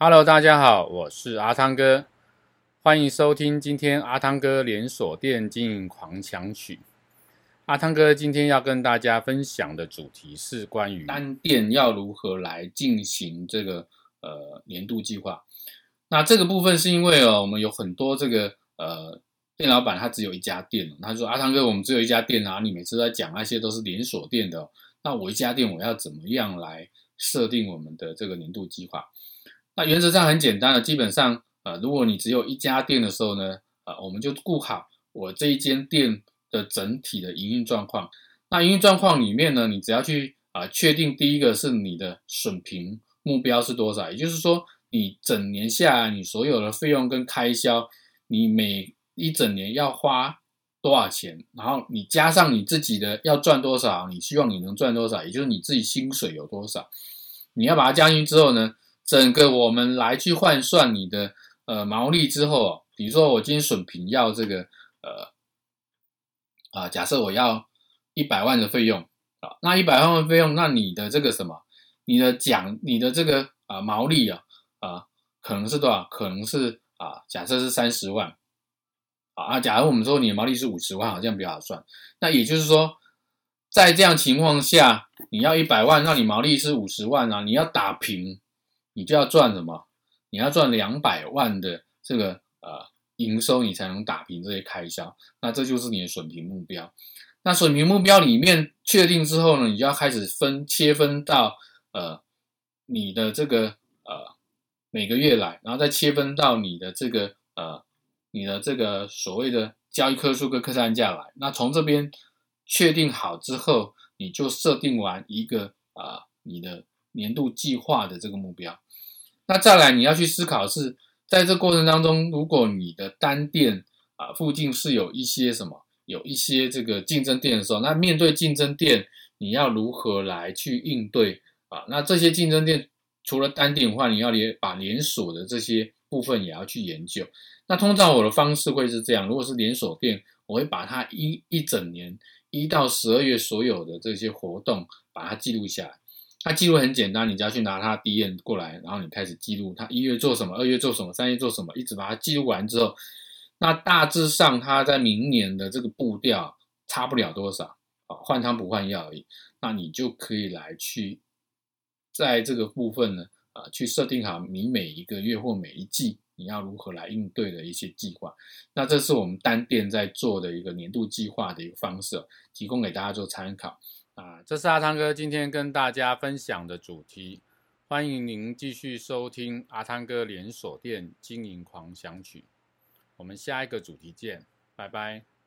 Hello，大家好，我是阿汤哥，欢迎收听今天阿汤哥连锁店经营狂想曲。阿汤哥今天要跟大家分享的主题是关于单店要如何来进行这个呃年度计划。那这个部分是因为哦，我们有很多这个呃店老板他只有一家店，他说阿汤哥，我们只有一家店啊，你每次在讲那些都是连锁店的，那我一家店我要怎么样来设定我们的这个年度计划？那原则上很简单的，基本上，呃，如果你只有一家店的时候呢，呃，我们就顾好我这一间店的整体的营运状况。那营运状况里面呢，你只要去啊、呃、确定第一个是你的损平目标是多少，也就是说，你整年下来你所有的费用跟开销，你每一整年要花多少钱，然后你加上你自己的要赚多少，你希望你能赚多少，也就是你自己薪水有多少，你要把它加进去之后呢，整个我们来去换算你的呃毛利之后，比如说我今天损平要这个呃啊，假设我要一百万的费用啊，那一百万的费用，那你的这个什么，你的奖，你的这个啊毛利啊啊，可能是多少？可能是啊，假设是三十万啊，假如我们说你的毛利是五十万，好像比较好算。那也就是说，在这样情况下，你要一百万，那你毛利是五十万啊，你要打平。你就要赚什么？你要赚两百万的这个呃营收，你才能打平这些开销。那这就是你的损平目标。那损平目标里面确定之后呢，你就要开始分切分到呃你的这个呃每个月来，然后再切分到你的这个呃你的这个所谓的交易客数跟客单价来。那从这边确定好之后，你就设定完一个啊、你的年度计划的这个目标。那再来，你要去思考是，在这过程当中，如果你的单店啊附近是有一些什么，有一些这个竞争店的时候，那面对竞争店，你要如何来去应对啊？那这些竞争店除了单店的话，你要连把连锁的这些部分也要去研究。那通常我的方式会是这样：如果是连锁店，我会把它一一整年一到十二月所有的这些活动把它记录下来。它记录很简单，你只要去拿它 DM 过来，然后你开始记录它一月做什么，二月做什么，三月做什么，一直把它记录完之后，那大致上它在明年的这个步调差不了多少啊，换汤不换药而已。那你就可以来去在这个部分呢，啊，去设定好你每一个月或每一季你要如何来应对的一些计划。那这是我们单店在做的一个年度计划的一个方式，提供给大家做参考。啊，这是阿汤哥今天跟大家分享的主题，欢迎您继续收听阿汤哥连锁店经营狂想曲，我们下一个主题见，拜拜。